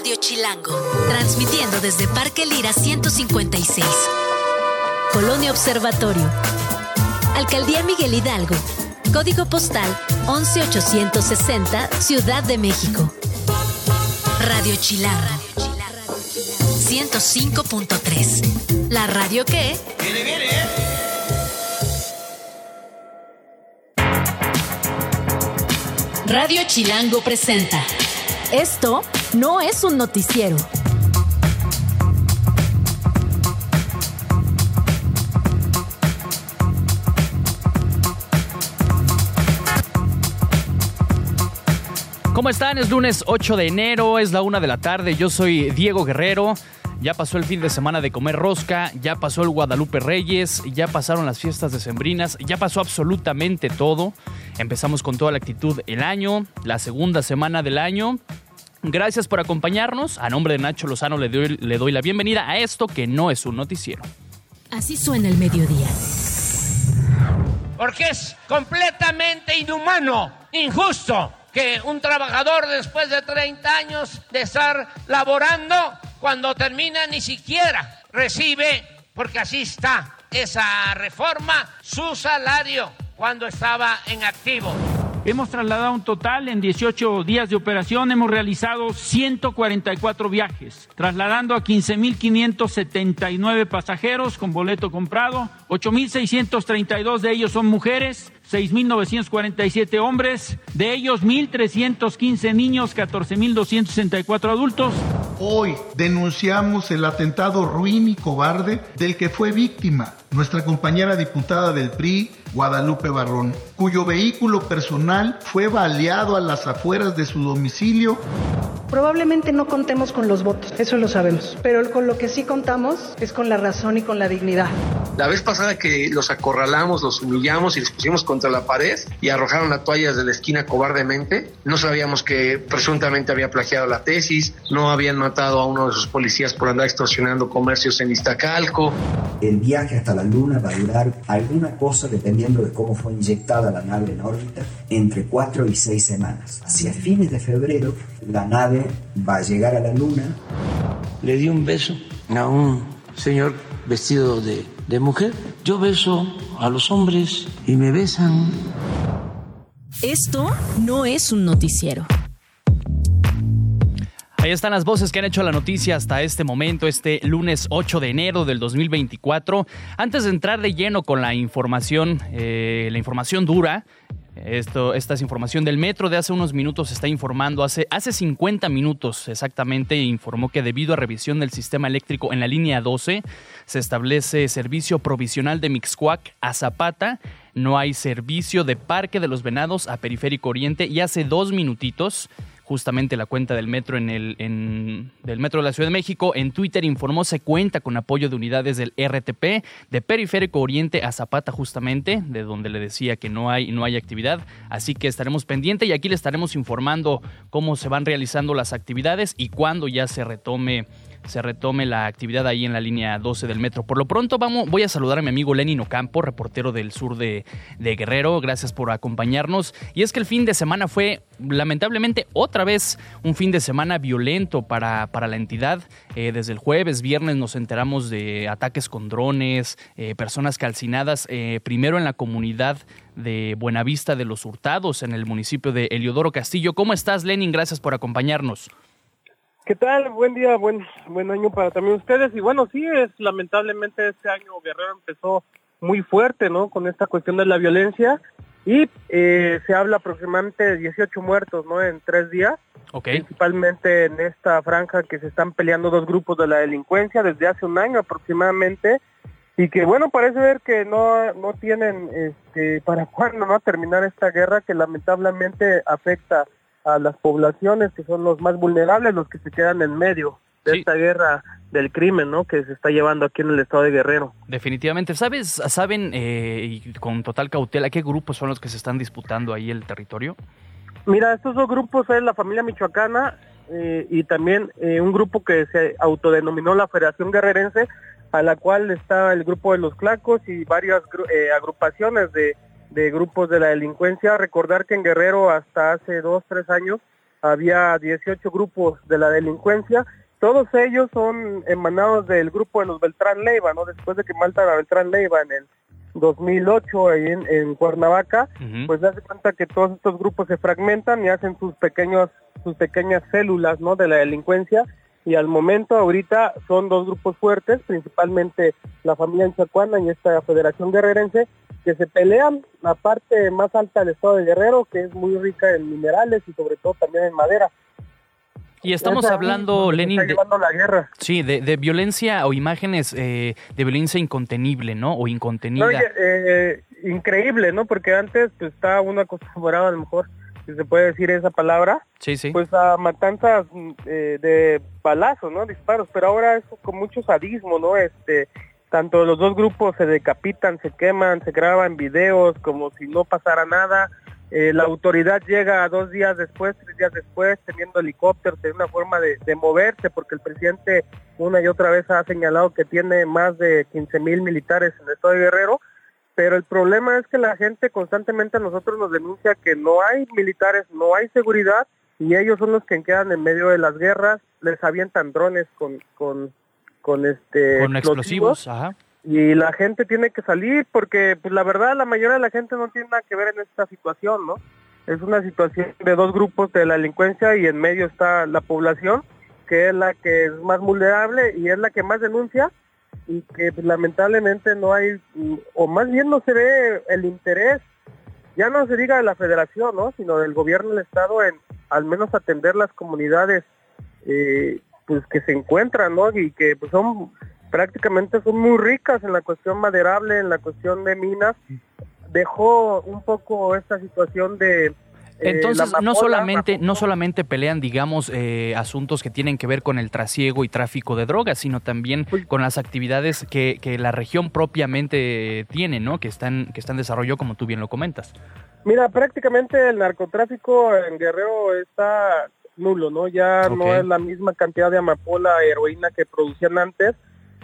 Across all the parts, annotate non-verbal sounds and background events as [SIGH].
Radio Chilango, transmitiendo desde Parque Lira 156. Colonia Observatorio. Alcaldía Miguel Hidalgo. Código postal 11860, Ciudad de México. Radio Chilango. 105.3. La radio que... Viene, viene, ¿eh? Radio Chilango presenta. Esto no es un noticiero. ¿Cómo están? Es lunes 8 de enero, es la una de la tarde. Yo soy Diego Guerrero. Ya pasó el fin de semana de comer rosca, ya pasó el Guadalupe Reyes, ya pasaron las fiestas decembrinas, ya pasó absolutamente todo. Empezamos con toda la actitud el año, la segunda semana del año. Gracias por acompañarnos. A nombre de Nacho Lozano le doy, le doy la bienvenida a esto que no es un noticiero. Así suena el mediodía. Porque es completamente inhumano, injusto, que un trabajador después de 30 años de estar laborando, cuando termina ni siquiera recibe, porque así está esa reforma, su salario cuando estaba en activo. Hemos trasladado un total en 18 días de operación, hemos realizado 144 viajes, trasladando a 15.579 pasajeros con boleto comprado, 8.632 de ellos son mujeres, 6.947 hombres, de ellos 1.315 niños, 14.264 adultos. Hoy denunciamos el atentado ruin y cobarde del que fue víctima nuestra compañera diputada del PRI, Guadalupe Barrón, cuyo vehículo personal fue baleado a las afueras de su domicilio. Probablemente no contemos con los votos, eso lo sabemos, pero con lo que sí contamos es con la razón y con la dignidad. La vez pasada que los acorralamos, los humillamos y los pusimos contra la pared y arrojaron las toallas de la esquina cobardemente, no sabíamos que presuntamente había plagiado la tesis, no habían matado a uno de sus policías por andar extorsionando comercios en Iztacalco. El viaje hasta la Luna va a durar alguna cosa, dependiendo de cómo fue inyectada la nave en órbita, entre cuatro y seis semanas. Hacia fines de febrero, la nave va a llegar a la Luna. Le di un beso a un señor vestido de, de mujer. Yo beso a los hombres y me besan. Esto no es un noticiero. Ahí están las voces que han hecho la noticia hasta este momento, este lunes 8 de enero del 2024. Antes de entrar de lleno con la información, eh, la información dura, esto, esta es información del metro de hace unos minutos, está informando, hace, hace 50 minutos exactamente, informó que debido a revisión del sistema eléctrico en la línea 12, se establece servicio provisional de Mixcuac a Zapata, no hay servicio de Parque de los Venados a Periférico Oriente y hace dos minutitos justamente la cuenta del metro en el en, del metro de la Ciudad de México. En Twitter informó se cuenta con apoyo de unidades del RTP de Periférico Oriente a Zapata justamente de donde le decía que no hay no hay actividad. Así que estaremos pendientes y aquí le estaremos informando cómo se van realizando las actividades y cuándo ya se retome se retome la actividad ahí en la línea 12 del metro. Por lo pronto vamos, voy a saludar a mi amigo Lenin Ocampo, reportero del sur de, Guerrero. Gracias por acompañarnos. Y es que el fin de semana fue lamentablemente otra vez un fin de semana violento para, para la entidad. Eh, desde el jueves, viernes nos enteramos de ataques con drones, eh, personas calcinadas, eh, primero en la comunidad de Buenavista de los Hurtados, en el municipio de Eliodoro Castillo. ¿Cómo estás, Lenin? Gracias por acompañarnos. ¿Qué tal? Buen día, buen buen año para también ustedes. Y bueno, sí, es lamentablemente este año Guerrero empezó muy fuerte, ¿no? Con esta cuestión de la violencia y eh, se habla aproximadamente de 18 muertos, ¿no? En tres días. Okay. Principalmente en esta franja que se están peleando dos grupos de la delincuencia desde hace un año aproximadamente y que bueno parece ver que no no tienen este para cuándo no terminar esta guerra que lamentablemente afecta a las poblaciones que son los más vulnerables, los que se quedan en medio de Sí. esta guerra del crimen, ¿no? Que se está llevando aquí en el estado de Guerrero. Definitivamente. ¿Sabes, saben eh, y con total cautela qué grupos son los que se están disputando ahí el territorio? Mira, estos dos grupos es la familia michoacana eh, y también eh, un grupo que se autodenominó la Federación Guerrerense, a la cual está el grupo de los Clacos y varias eh, agrupaciones de, de grupos de la delincuencia. Recordar que en Guerrero hasta hace dos, tres años había 18 grupos de la delincuencia, todos ellos son emanados del grupo de los Beltrán Leiva, ¿no? Después de que matan a Beltrán Leiva en el 2008 ahí en, en Cuernavaca, pues hace cuenta que todos estos grupos se fragmentan y hacen sus pequeños, sus pequeñas células, ¿no? De la delincuencia y al momento ahorita son dos grupos fuertes, principalmente la familia Enchacuana y esta Federación Guerrerense, que se pelean la parte más alta del estado de Guerrero, que es muy rica en minerales y sobre todo también en madera. Y estamos hablando, Lenin, de, llevando la guerra. sí, de, de violencia o imágenes eh, de violencia incontenible, ¿no? O incontenida. No, y, eh, increíble, ¿no? Porque antes pues, estaba uno acostumbrado, a lo mejor, si se puede decir esa palabra, sí, sí. pues a matanzas mm, eh, de balazos, ¿no? Disparos, pero ahora es con mucho sadismo, ¿no? Este, tanto los dos grupos se decapitan, se queman, se graban videos como si no pasara nada. Eh, la autoridad llega dos días después, tres días después, teniendo helicópteros, teniendo una forma de, de moverse, porque el presidente una y otra vez ha señalado que tiene más de 15 mil militares en el estado de Guerrero, pero el problema es que la gente constantemente a nosotros nos denuncia que no hay militares, no hay seguridad, y ellos son los que quedan en medio de las guerras, les avientan drones con, con, con este Con explosivos, ajá. y la gente tiene que salir porque pues la verdad la mayoría de la gente no tiene nada que ver en esta situación, ¿no? Es una situación de dos grupos de la delincuencia y en medio está la población que es la que es más vulnerable y es la que más denuncia y que lamentablemente no hay o más bien no se ve el interés ya no se diga de la federación, ¿no? sino del gobierno del estado en al menos atender las comunidades eh, pues que se encuentran, ¿no? Y que pues son prácticamente son muy ricas en la cuestión maderable, en la cuestión de minas. Dejó un poco esta situación de Entonces, la no solamente, no solamente pelean, digamos, eh, asuntos que tienen que ver con el trasiego y tráfico de drogas, sino también con las actividades que, que la región propiamente tiene, ¿no? Que están, que están en desarrollo, como tú bien lo comentas. Mira, prácticamente el narcotráfico en Guerrero está nulo, ¿no? Ya no es la misma cantidad de amapola, heroína que producían antes.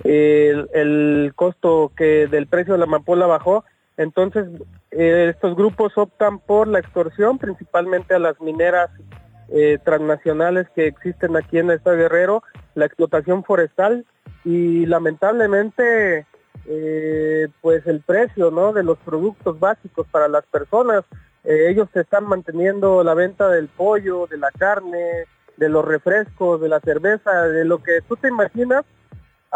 El, el costo que del precio de la amapola bajó. Entonces, eh, estos grupos optan por la extorsión, principalmente a las mineras eh, transnacionales que existen aquí en el estado Guerrero, la explotación forestal y lamentablemente eh, pues el precio no de los productos básicos para las personas. Ellos están manteniendo la venta del pollo de la carne de los refrescos de la cerveza de lo que tú te imaginas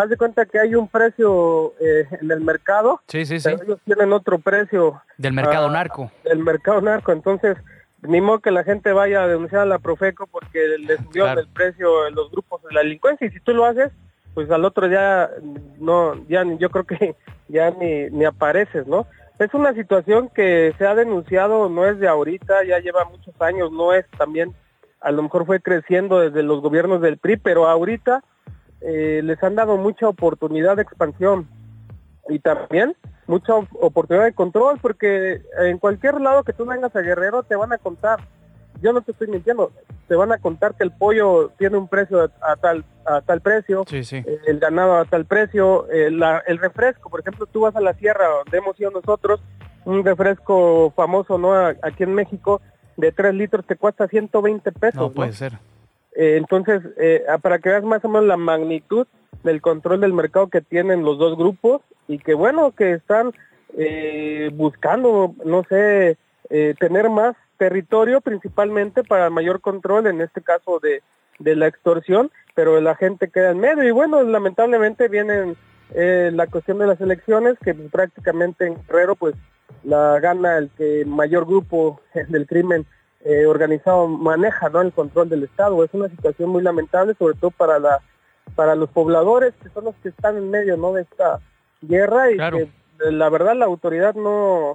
haz de cuenta que hay un precio eh, en el mercado Sí, sí, sí. pero ellos tienen otro precio Del mercado ah, narco. del mercado narco entonces ni modo que la gente vaya a denunciar a la Profeco porque les subió Claro. el precio en los grupos de la delincuencia y si tú lo haces pues al otro día no ya ni- yo creo que [LAUGHS] ya ni, ni apareces no es una situación que se ha denunciado no es de ahorita ya lleva muchos años no es también a lo mejor fue creciendo desde los gobiernos del PRI pero ahorita eh, les han dado mucha oportunidad de expansión y también mucha op- oportunidad de control porque en cualquier lado que tú vengas a Guerrero te van a contar yo no te estoy mintiendo te van a contar que el pollo tiene un precio a, a tal a tal precio Sí, sí. eh, el ganado a tal precio, eh, el refresco, por ejemplo, tú vas a la sierra donde hemos ido nosotros, un refresco famoso, ¿no? Aquí en México, de 3 litros te cuesta 120 pesos, No ¿no? puede ser. Eh, entonces, eh, ah, para que veas más o menos la magnitud del control del mercado que tienen los dos grupos y que bueno, que están eh, buscando, no sé, eh, tener más territorio principalmente para mayor control, en este caso de, de la extorsión, pero la gente queda en medio. Y bueno, lamentablemente vienen la cuestión de las elecciones que prácticamente en Guerrero pues la gana el que mayor grupo [LAUGHS] del crimen eh, organizado maneja ¿no? el control del Estado. Es una situación muy lamentable, sobre todo para la para los pobladores que son los que están en medio ¿no? de esta guerra y Claro. que eh, la verdad la autoridad no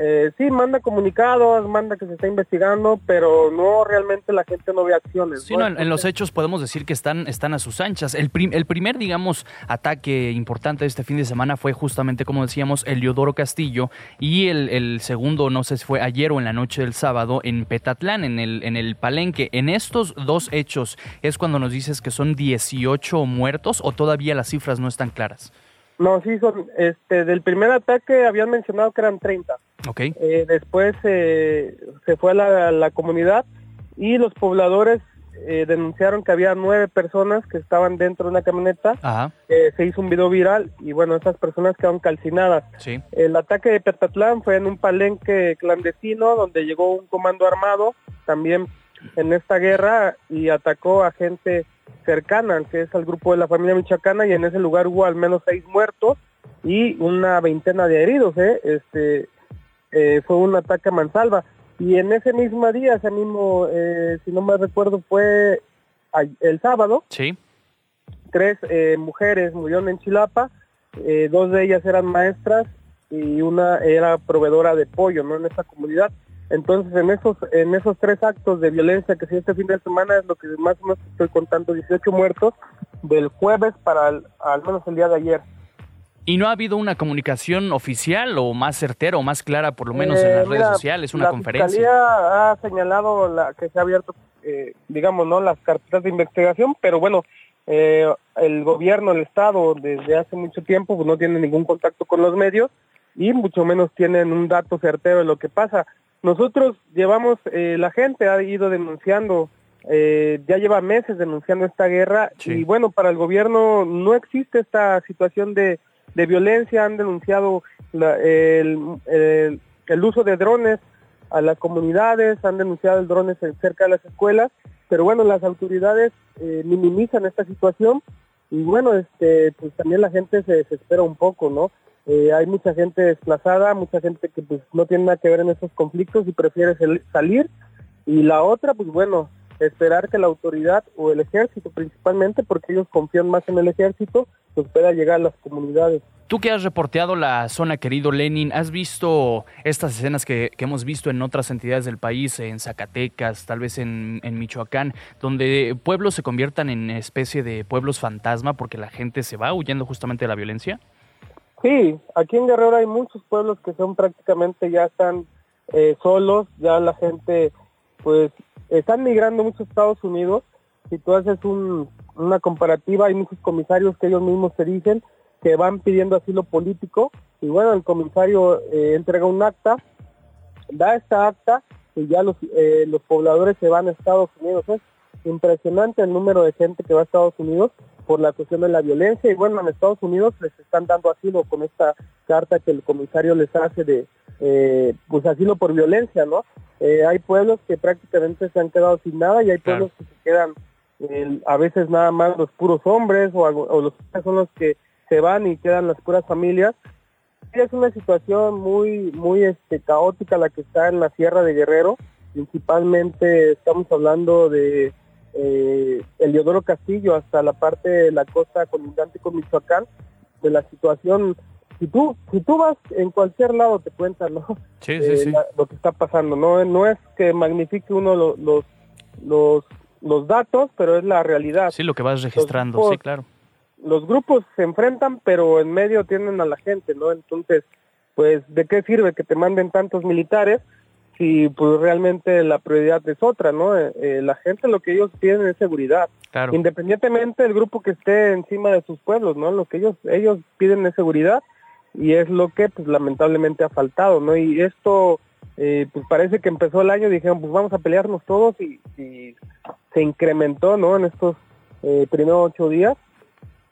eh, sí manda comunicados, manda que se está investigando, pero no realmente la gente no ve acciones. Sí, ¿no? no, en, en los hechos podemos decir que están, están a sus anchas. El, prim- el primer, digamos, ataque importante de este fin de semana fue justamente, como decíamos, Eliodoro Castillo y el, el segundo, no sé si fue ayer o en la noche del sábado, en Petatlán, en el, en el Palenque. En estos dos hechos es cuando nos dices que son 18 muertos o todavía las cifras no están claras. No, sí, son, este, del primer ataque habían mencionado que eran 30. ¿Ok? Eh, después eh, se fue a la, la comunidad y los pobladores eh, denunciaron que había nueve personas que estaban dentro de una camioneta. Ajá. Eh, se hizo un video viral y bueno, esas personas quedaron calcinadas. Sí. El ataque de Petatlán fue en un palenque clandestino donde llegó un comando armado también en esta guerra y atacó a gente cercana, que es al grupo de la familia michoacana y en ese lugar hubo al menos seis muertos y una veintena de heridos. ¿eh? Este eh, fue un ataque a mansalva. Y en ese mismo día, ese mismo, eh, si no me recuerdo, fue el sábado, Sí. tres mujeres murieron en Chilapa, dos de ellas eran maestras y una era proveedora de pollo, ¿no? En esa comunidad. Entonces, en esos en esos tres actos de violencia que sí este fin de semana es lo que más o menos estoy contando, 18 muertos del jueves para el- al menos el día de ayer. ¿Y no ha habido una comunicación oficial o más certera o más clara, por lo menos en Eh, las redes sociales, una la conferencia? Fiscalía ha señalado la, que se ha abierto, eh, digamos, no las carpetas de investigación, pero bueno, eh, el gobierno, el Estado, desde hace mucho tiempo pues, no tiene ningún contacto con los medios y mucho menos tienen un dato certero de lo que pasa. Nosotros llevamos, eh, la gente ha ido denunciando, eh, ya lleva meses denunciando esta guerra y bueno, para el gobierno no existe esta situación de, de violencia, han denunciado la- el, el- el uso de drones a las comunidades, han denunciado el drones cerca de las escuelas, pero bueno, las autoridades eh, minimizan esta situación y bueno, este, pues también la gente se desespera un poco, ¿no? Eh, hay mucha gente desplazada, mucha gente que pues no tiene nada que ver en estos conflictos y prefiere sal- salir y la otra, pues bueno, esperar que la autoridad o el ejército principalmente, porque ellos confían más en el ejército, pues pueda llegar a las comunidades. Tú que has reporteado la zona, querido Lenin, ¿has visto estas escenas que, que hemos visto en otras entidades del país, en Zacatecas, tal vez en, en Michoacán, donde pueblos se conviertan en especie de pueblos fantasma porque la gente se va huyendo justamente de la violencia? Sí, aquí en Guerrero hay muchos pueblos que son prácticamente ya están eh, solos, ya la gente pues están migrando mucho a Estados Unidos. Si tú haces un- una comparativa, hay muchos comisarios que ellos mismos te dicen que van pidiendo asilo político y bueno, el comisario eh, entrega un acta, da esta acta y ya los, eh, los pobladores se van a Estados Unidos. Es impresionante el número de gente que va a Estados Unidos por la cuestión de la violencia y bueno, en Estados Unidos les están dando asilo con esta carta que el comisario les hace de eh, pues asilo por violencia, ¿no? Eh, hay pueblos que prácticamente se han quedado sin nada y hay pueblos que se quedan eh, a veces nada más los puros hombres o, o los son los que se van y quedan las puras familias. Es una situación muy muy este caótica la que está en la Sierra de Guerrero. Principalmente estamos hablando de eh, el Diodoro Castillo hasta la parte de la costa colindante con Michoacán, de la situación. Si tú si tú vas en cualquier lado te cuentan, ¿no? Sí, sí, Eh, sí. la- lo que está pasando. No no es que magnifique uno lo- los los los datos, pero es la realidad. Sí, lo que vas registrando, grupos- sí, claro. Los grupos se enfrentan, pero en medio tienen a la gente, ¿no? Entonces, pues, ¿de qué sirve que te manden tantos militares si pues realmente la prioridad es otra, ¿no? Eh, eh, la gente lo que ellos piden es seguridad. Claro. Independientemente del grupo que esté encima de sus pueblos, ¿no? Lo que ellos ellos piden es seguridad y es lo que pues lamentablemente ha faltado, ¿no? Y esto eh, pues parece que empezó el año, dijeron pues vamos a pelearnos todos y, y se incrementó, ¿no? En estos eh, primeros ocho días.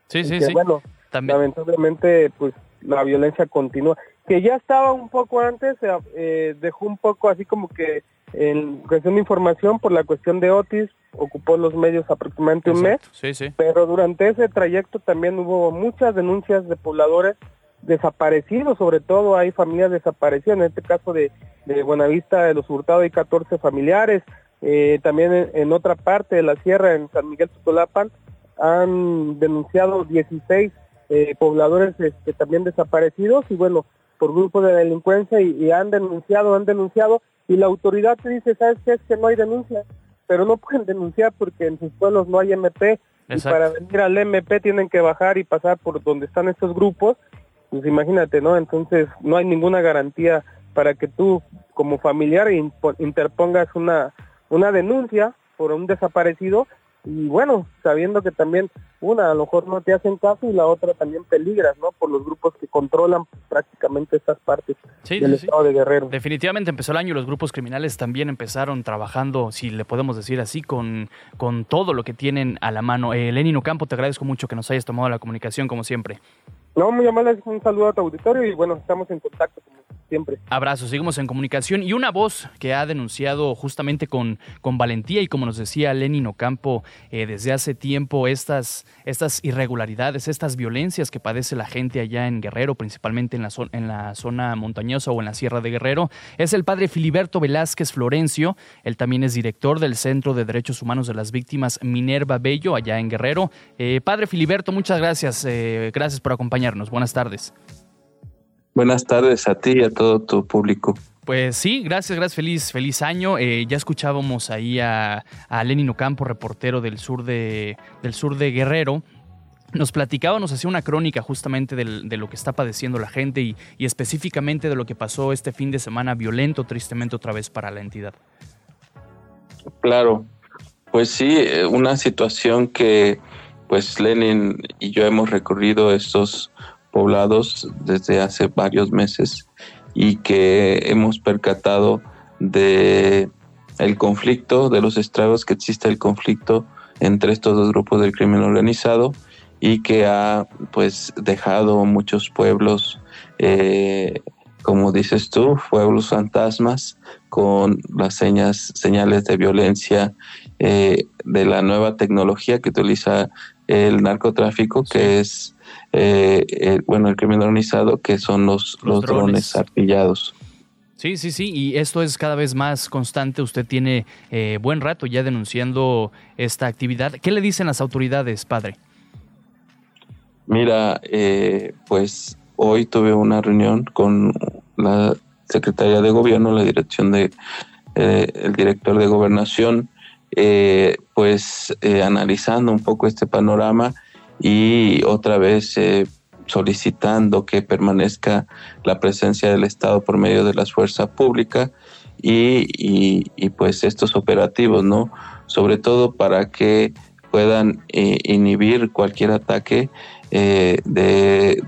Sí, Y sí, que, sí. Bueno, lamentablemente pues la violencia continúa, que ya estaba un poco antes, eh, dejó un poco así como que en cuestión de información por la cuestión de Otis, ocupó los medios aproximadamente un mes, Sí, sí. pero durante ese trayecto también hubo muchas denuncias de pobladores desaparecidos, sobre todo hay familias desaparecidas, en este caso de, de Buenavista de los Hurtados hay 14 familiares, eh, también en, en otra parte de la sierra, en San Miguel Tutolapan, han denunciado 16 eh, pobladores este, también desaparecidos y bueno, por grupos de delincuencia y, y han denunciado, han denunciado y la autoridad te dice, ¿sabes qué? Es que no hay denuncia, pero no [LAUGHS] pueden denunciar porque en sus pueblos no hay MP y para venir al MP tienen que bajar y pasar por donde están estos grupos, pues imagínate, ¿no? Entonces no hay ninguna garantía para que tú como familiar interpongas una, una denuncia por un desaparecido y bueno, sabiendo que también una a lo mejor no te hacen caso y la otra también peligras, ¿no? Por los grupos que controlan prácticamente estas partes del estado de Guerrero. Definitivamente empezó el año y los grupos criminales también empezaron trabajando, si le podemos decir así, con, con todo lo que tienen a la mano. Eh, Lenin Ocampo, te agradezco mucho que nos hayas tomado la comunicación como siempre. No, muy amable, un saludo a tu auditorio y bueno, estamos en contacto como siempre. Abrazo, seguimos en comunicación y una voz que ha denunciado justamente con, con valentía y como nos decía Lenin Ocampo eh, desde hace tiempo estas, estas irregularidades, estas violencias que padece la gente allá en Guerrero, principalmente en la, en la zona montañosa o en la Sierra de Guerrero, es el padre Filiberto Velázquez Florencio, él también es director del Centro de Derechos Humanos de las Víctimas Minerva Bello allá en Guerrero. Eh, padre Filiberto, muchas gracias, eh, gracias por acompañarnos Buenas tardes. Buenas tardes a ti y a todo tu público. Pues sí, gracias, gracias, feliz, feliz año. Eh, ya escuchábamos ahí a, a Lenin Ocampo, reportero del sur de, del sur de Guerrero. Nos platicaba, nos hacía una crónica justamente de lo que está padeciendo la gente y, y específicamente de lo que pasó este fin de semana violento, tristemente otra vez para la entidad. Claro, pues sí, eh, una situación que pues Lenin y yo hemos recorrido estos poblados desde hace varios meses y que hemos percatado de el conflicto, de los estragos que existe el conflicto entre estos dos grupos del crimen organizado y que ha pues dejado muchos pueblos eh, como dices tú, pueblos fantasmas con las señas, señales de violencia eh, de la nueva tecnología que utiliza el narcotráfico, que es, eh, bueno, el crimen organizado, que son los, los, drones. artillados. Sí, sí, sí, y esto es cada vez más constante. Usted tiene eh, buen rato ya denunciando esta actividad. ¿Qué le dicen las autoridades, padre? Mira, eh, pues hoy tuve una reunión con la Secretaría de Gobierno, la dirección de el director de Gobernación eh, pues eh, analizando un poco este panorama y otra vez eh, solicitando que permanezca la presencia del Estado por medio de las fuerzas públicas y, pues estos operativos, ¿no? Sobre todo para que puedan inhibir cualquier ataque de,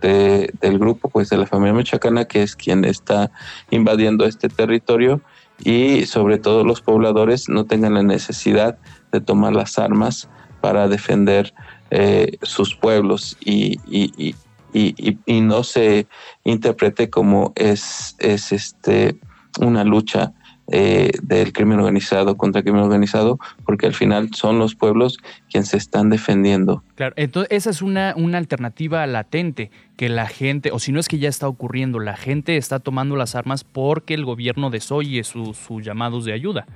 del grupo, pues de la familia mexicana, que es quien está invadiendo este territorio y sobre todo los pobladores no tengan la necesidad de tomar las armas para defender eh, sus pueblos y, y, y, y, no se interprete como es, es este una lucha eh, del crimen organizado contra el crimen organizado, porque al final son los pueblos quienes se están defendiendo. Claro, entonces esa es una, una alternativa latente, que la gente, o si no es que ya está ocurriendo, la gente está tomando las armas porque el gobierno desoye sus llamados de ayuda.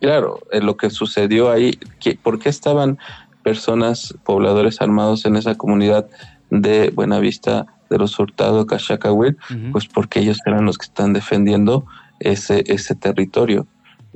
Claro, lo que sucedió ahí, ¿por qué estaban personas, pobladores armados en esa comunidad de Buenavista de los Hurtado, Cachacahuil? Pues porque ellos eran los que están defendiendo ese, ese territorio.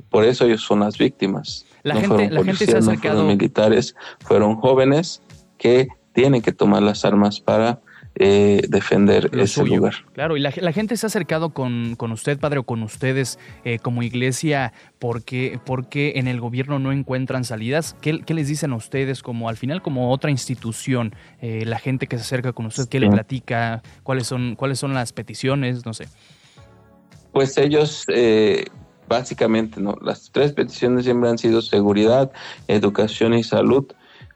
Por eso ellos son las víctimas. La no gente, la gente se ha acercado... fueron militares, fueron jóvenes que tienen que tomar las armas para eh, defender ese lugar. Claro, y la, gente se ha acercado con, con, usted, padre, o con ustedes eh, como iglesia, porque, porque en el gobierno no encuentran salidas. ¿Qué, ¿Qué, les dicen a ustedes como al final como otra institución? Eh, la gente que se acerca con usted, ¿qué le platica? ¿Cuáles son, ¿Cuáles son las peticiones? No sé. Pues ellos eh, básicamente, ¿no? Las tres peticiones siempre han sido seguridad, educación y salud,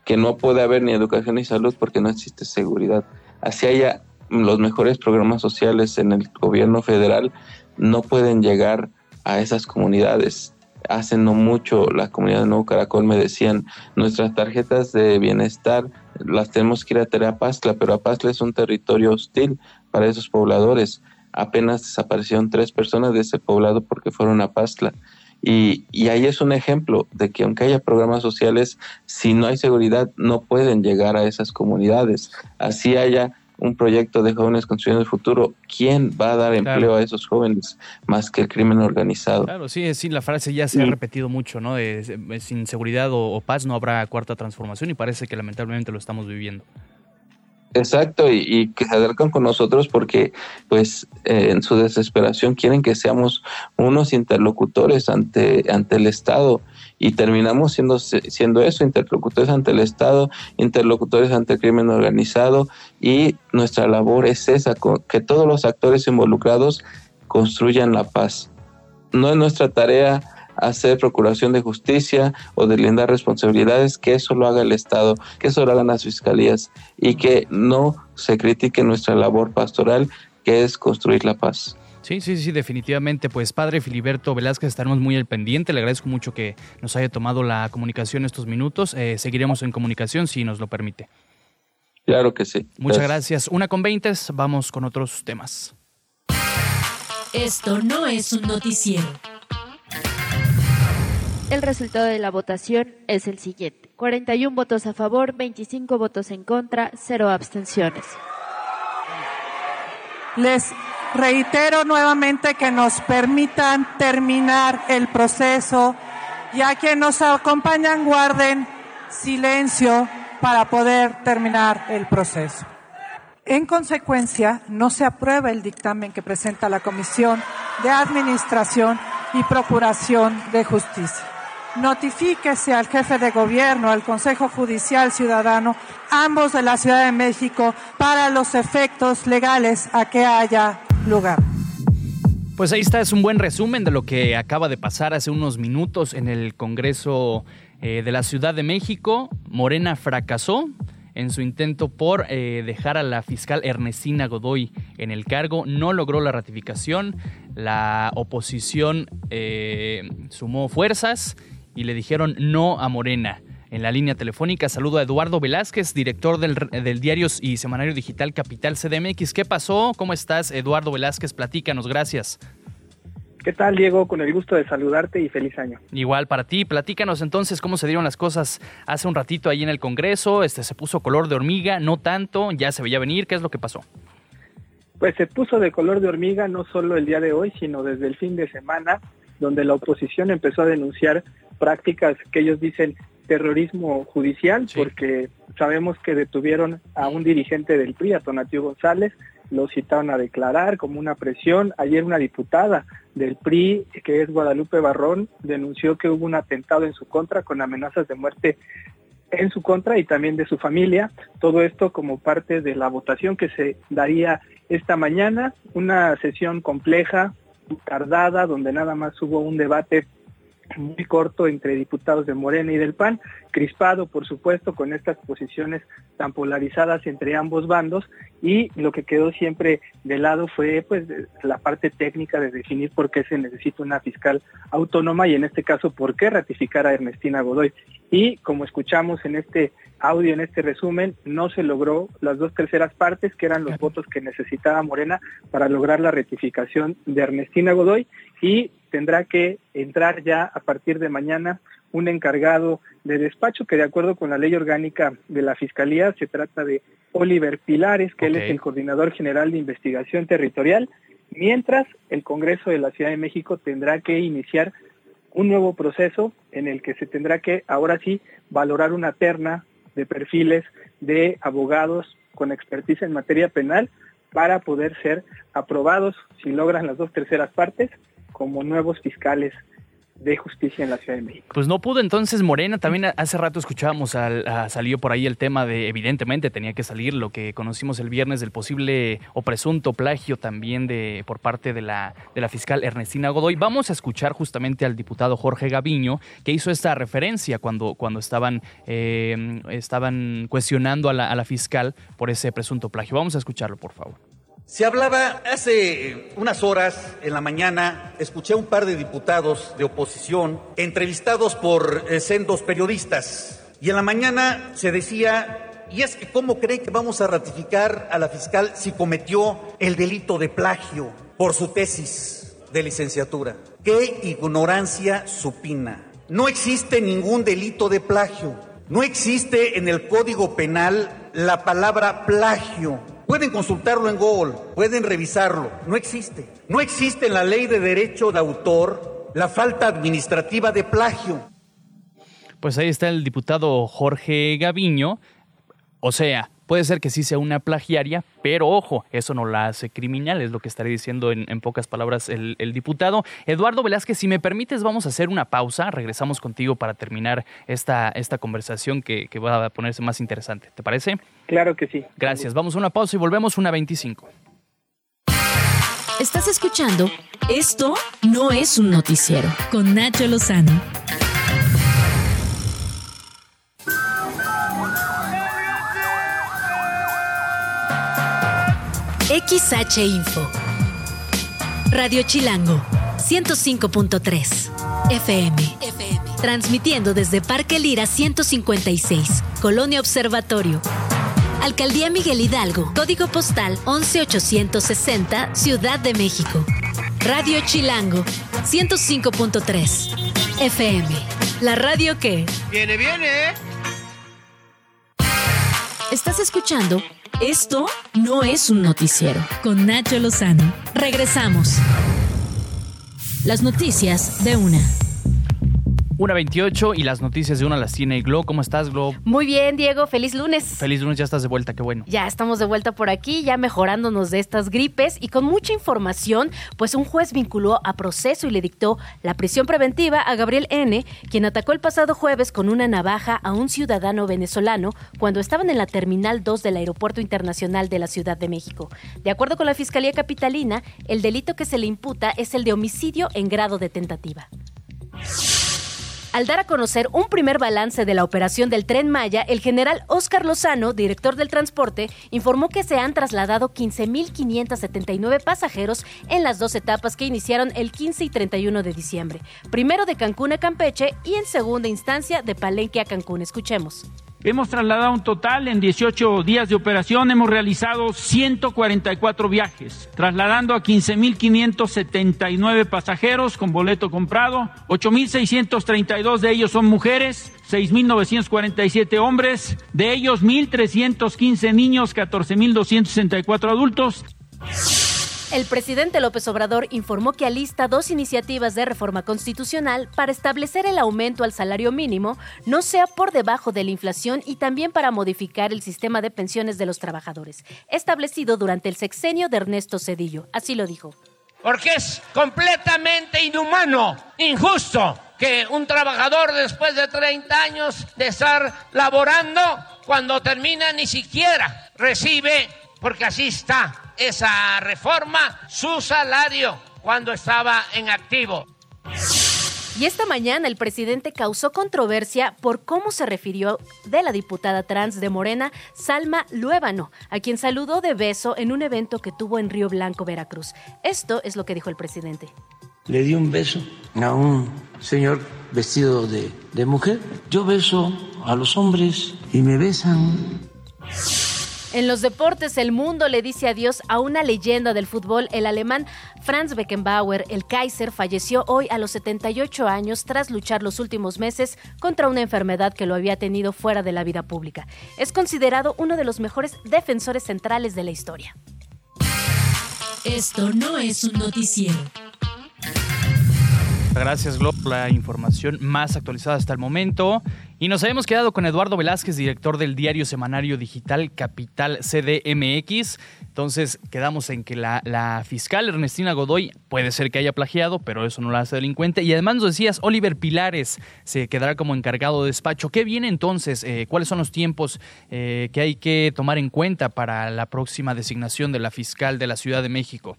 que no puede haber ni educación ni salud porque no existe seguridad. Así haya los mejores programas sociales en el gobierno federal, no pueden llegar a esas comunidades. Hace no mucho la comunidad de Nuevo Caracol me decían, nuestras tarjetas de bienestar las tenemos que ir a Terapazcla, pero Apazcla es un territorio hostil para esos pobladores apenas desaparecieron tres personas de ese poblado porque fueron a Pastla. Y, y, ahí es un ejemplo de que aunque haya programas sociales, si no hay seguridad, no pueden llegar a esas comunidades. Así haya un proyecto de jóvenes construyendo el futuro, ¿quién va a dar empleo a esos jóvenes más que el crimen organizado? Claro, sí, sí, la frase ya se ha repetido mucho, ¿no? De, sin seguridad o, o paz no habrá cuarta transformación y parece que lamentablemente lo estamos viviendo. Exacto, y, que se acercan con nosotros porque, pues, eh, en su desesperación quieren que seamos unos interlocutores ante, ante el Estado y terminamos siendo, siendo eso, interlocutores ante el Estado, interlocutores ante el crimen organizado y nuestra labor es esa, que todos los actores involucrados construyan la paz. No es nuestra tarea hacer procuración de justicia o deslindar responsabilidades, que eso lo haga el Estado, que eso lo hagan las fiscalías y que no se critique nuestra labor pastoral, que es construir la paz. Sí, sí, sí, definitivamente. Pues padre Filiberto Velázquez, estaremos muy al pendiente. Le agradezco mucho que nos haya tomado la comunicación estos minutos. Eh, seguiremos en comunicación si nos lo permite. Claro que sí. Muchas gracias. Una con veinte, vamos con otros temas. Esto no es un noticiero. El resultado de la votación es el siguiente. 41 votos a favor, 25 votos en contra, 0 abstenciones. Les reitero nuevamente que nos permitan terminar el proceso y a quienes nos acompañan guarden silencio para poder terminar el proceso. En consecuencia, no se aprueba el dictamen que presenta la Comisión de Administración y Procuración de Justicia notifíquese al jefe de gobierno, al Consejo Judicial Ciudadano, ambos de la Ciudad de México, para los efectos legales a que haya lugar. Pues ahí está, es un buen resumen de lo que acaba de pasar hace unos minutos en el Congreso eh, de la Ciudad de México. Morena fracasó en su intento por eh, dejar a la fiscal Ernestina Godoy en el cargo. No logró la ratificación. La oposición eh, sumó fuerzas y le dijeron no a Morena. En la línea telefónica saludo a Eduardo Velázquez, director del, del diario y semanario digital Capital CDMX. ¿Qué pasó? ¿Cómo estás, Eduardo Velázquez? Platícanos, gracias. ¿Qué tal, Diego? Con el gusto de saludarte y feliz año. Igual para ti. Platícanos entonces cómo se dieron las cosas hace un ratito ahí en el Congreso. Este se puso color de hormiga, no tanto, ya se veía venir. ¿Qué es lo que pasó? Pues se puso de color de hormiga no solo el día de hoy, sino desde el fin de semana, donde la oposición empezó a denunciar prácticas que ellos dicen terrorismo judicial, porque sabemos que detuvieron a un dirigente del PRI, a Tonatiu González, lo citaron a declarar como una presión. Ayer una diputada del PRI, que es Guadalupe Barrón, denunció que hubo un atentado en su contra con amenazas de muerte en su contra y también de su familia. Todo esto como parte de la votación que se daría esta mañana, una sesión compleja, tardada, donde nada más hubo un debate muy corto entre diputados de Morena y del PAN, crispado por supuesto con estas posiciones tan polarizadas entre ambos bandos y lo que quedó siempre de lado fue pues la parte técnica de definir por qué se necesita una fiscal autónoma y en este caso por qué ratificar a Ernestina Godoy. Y como escuchamos en este audio, en este resumen, no se logró las dos terceras partes, que eran los votos que necesitaba Morena para lograr la ratificación de Ernestina Godoy y tendrá que entrar ya a partir de mañana un encargado de despacho que de acuerdo con la ley orgánica de la Fiscalía se trata de Oliver Pilares, que él es el coordinador general de investigación territorial, mientras el Congreso de la Ciudad de México tendrá que iniciar un nuevo proceso en el que se tendrá que ahora sí valorar una terna de perfiles de abogados con expertise en materia penal para poder ser aprobados si logran las dos terceras partes como nuevos fiscales de justicia en la Ciudad de México. Pues no pudo entonces Morena, también hace rato escuchábamos, al, salió por ahí el tema de, evidentemente tenía que salir lo que conocimos el viernes del posible o presunto plagio también de por parte de la, de la fiscal Ernestina Godoy. Vamos a escuchar justamente al diputado Jorge Gaviño, que hizo esta referencia cuando, cuando estaban, eh, estaban cuestionando a la, a la fiscal por ese presunto plagio. Vamos a escucharlo, por favor. Se hablaba hace unas horas en la mañana, escuché a un par de diputados de oposición entrevistados por eh, sendos periodistas y en la mañana se decía, y es que cómo cree que vamos a ratificar a la fiscal si cometió el delito de plagio por su tesis de licenciatura. Qué ignorancia supina. No existe ningún delito de plagio. No existe en el Código Penal la palabra plagio. Pueden consultarlo en Google, pueden revisarlo. No existe. No existe en la ley de derecho de autor la falta administrativa de plagio. Pues ahí está el diputado Jorge Gaviño. O sea, puede ser que sí sea una plagiaria, pero ojo, eso no la hace criminal, es lo que estaré diciendo en, pocas palabras el, diputado. Eduardo Velázquez, si me permites, vamos a hacer una pausa, regresamos contigo para terminar esta, esta conversación que, que va a ponerse más interesante. ¿Te parece? Claro que sí. Gracias, vamos a una pausa y volvemos una 25. Estás escuchando Esto no es un noticiero con Nacho Lozano. XH Info. Radio Chilango, 105.3. FM. FM. Transmitiendo desde Parque Lira 156, Colonia Observatorio. Alcaldía Miguel Hidalgo, código postal 11860, Ciudad de México. Radio Chilango, 105.3. FM. La radio que... Viene, viene. Estás escuchando Esto no es un noticiero con Nacho Lozano. Regresamos. Las noticias de una. 1.28 y las noticias de una las tiene Glo. ¿Cómo estás, Glo? Muy bien, Diego. Feliz lunes. Feliz lunes, ya estás de vuelta, qué bueno. Ya estamos de vuelta por aquí, ya mejorándonos de estas gripes y con mucha información, pues un juez vinculó a proceso y le dictó la prisión preventiva a Gabriel N., quien atacó el pasado jueves con una navaja a un ciudadano venezolano cuando estaban en la Terminal 2 del Aeropuerto Internacional de la Ciudad de México. De acuerdo con la Fiscalía Capitalina, el delito que se le imputa es el de homicidio en grado de tentativa. Al dar a conocer un primer balance de la operación del tren Maya, el general Óscar Lozano, director del transporte, informó que se han trasladado 15.579 pasajeros en las dos etapas que iniciaron el 15 y 31 de diciembre, primero de Cancún a Campeche y en segunda instancia de Palenque a Cancún. Escuchemos. Hemos trasladado un total en 18 días de operación, hemos realizado 144 viajes, trasladando a 15.579 pasajeros con boleto comprado, 8.632 de ellos son mujeres, 6.947 hombres, de ellos 1.315 niños, 14.264 adultos. El presidente López Obrador informó que alista dos iniciativas de reforma constitucional para establecer el aumento al salario mínimo no sea por debajo de la inflación y también para modificar el sistema de pensiones de los trabajadores, establecido durante el sexenio de Ernesto Cedillo. Así lo dijo. Porque es completamente inhumano, injusto que un trabajador después de 30 años de estar laborando, cuando termina ni siquiera recibe, porque así está esa reforma su salario cuando estaba en activo. Y esta mañana el presidente causó controversia por cómo se refirió de la diputada trans de Morena, Salma Luébano, a quien saludó de beso en un evento que tuvo en Río Blanco, Veracruz. Esto es lo que dijo el presidente. Le di un beso a un señor vestido de, de mujer. Yo beso a los hombres y me besan. En los deportes, el mundo le dice adiós a una leyenda del fútbol, el alemán Franz Beckenbauer. El Kaiser falleció hoy a los 78 años tras luchar los últimos meses contra una enfermedad que lo había tenido fuera de la vida pública. Es considerado uno de los mejores defensores centrales de la historia. Esto no es un noticiero. Gracias, Glob, la información más actualizada hasta el momento. Y nos habíamos quedado con Eduardo Velázquez, director del diario semanario digital Capital CDMX. Entonces, quedamos en que la, fiscal Ernestina Godoy puede ser que haya plagiado, pero eso no la hace delincuente. Y además nos decías, Oliver Pilares se quedará como encargado de despacho. ¿Qué viene entonces? Eh, ¿Cuáles son los tiempos eh, que hay que tomar en cuenta para la próxima designación de la fiscal de la Ciudad de México?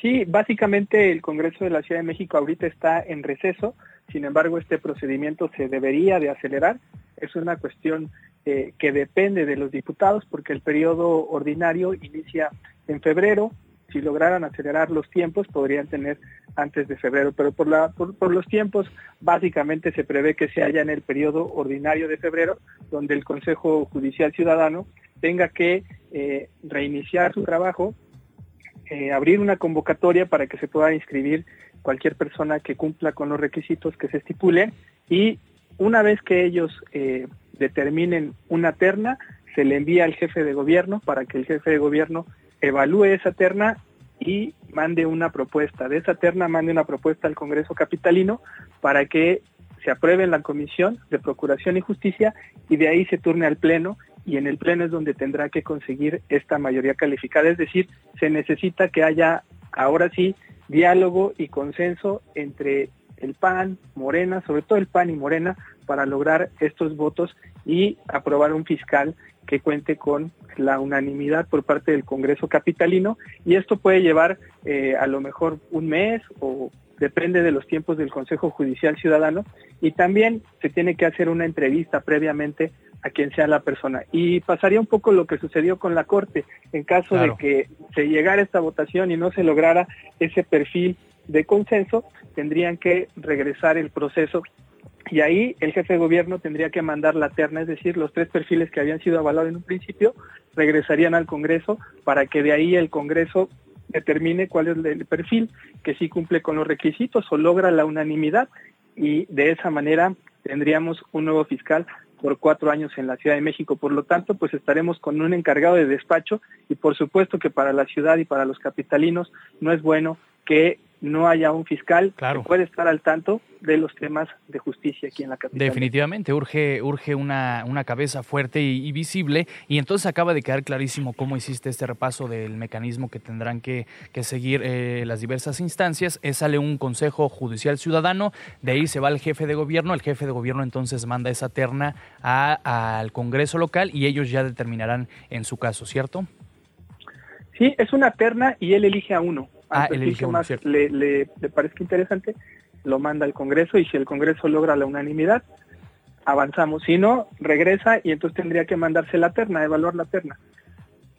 Sí, básicamente el Congreso de la Ciudad de México ahorita está en receso, sin embargo este procedimiento se debería de acelerar. Es una cuestión eh, que depende de los diputados porque el periodo ordinario inicia en febrero. Si lograran acelerar los tiempos podrían tener antes de febrero, pero por, la, por, los tiempos básicamente se prevé que se haya en el periodo ordinario de febrero, donde el Consejo Judicial Ciudadano tenga que eh, reiniciar su trabajo eh, abrir una convocatoria para que se pueda inscribir cualquier persona que cumpla con los requisitos que se estipulen y una vez que ellos eh, determinen una terna, se le envía al jefe de gobierno para que el jefe de gobierno evalúe esa terna y mande una propuesta. De esa terna mande una propuesta al Congreso Capitalino para que se apruebe en la Comisión de Procuración y Justicia y de ahí se turne al Pleno y en el Pleno es donde tendrá que conseguir esta mayoría calificada. Es decir, se necesita que haya ahora sí diálogo y consenso entre el PAN, Morena, sobre todo el PAN y Morena, para lograr estos votos y aprobar un fiscal que cuente con la unanimidad por parte del Congreso Capitalino y esto puede llevar eh, a lo mejor un mes o depende de los tiempos del Consejo Judicial Ciudadano y también se tiene que hacer una entrevista previamente a quien sea la persona. Y pasaría un poco lo que sucedió con la Corte, en caso de que se llegara esta votación y no se lograra ese perfil de consenso, tendrían que regresar el proceso. Y ahí el jefe de gobierno tendría que mandar la terna, es decir, los tres perfiles que habían sido avalados en un principio regresarían al Congreso para que de ahí el Congreso determine cuál es el perfil que sí cumple con los requisitos o logra la unanimidad. Y de esa manera tendríamos un nuevo fiscal por cuatro años en la Ciudad de México. Por lo tanto, pues estaremos con un encargado de despacho y por supuesto que para la ciudad y para los capitalinos no es bueno que no haya un fiscal que puede estar al tanto de los temas de justicia aquí en la capital. Definitivamente, urge, urge una, una cabeza fuerte y, visible. Y entonces acaba de quedar clarísimo cómo hiciste este repaso del mecanismo que tendrán que, que seguir eh, las diversas instancias. Es, sale un Consejo Judicial Ciudadano, de ahí se va el jefe de gobierno. El jefe de gobierno entonces manda esa terna al Congreso local y ellos ya determinarán en su caso, ¿cierto? Sí, es una terna y él elige a uno ah, el que más le, le, parezca interesante, lo manda al Congreso y si el Congreso logra la unanimidad, avanzamos. Si no, regresa y entonces tendría que mandarse la terna, evaluar la terna.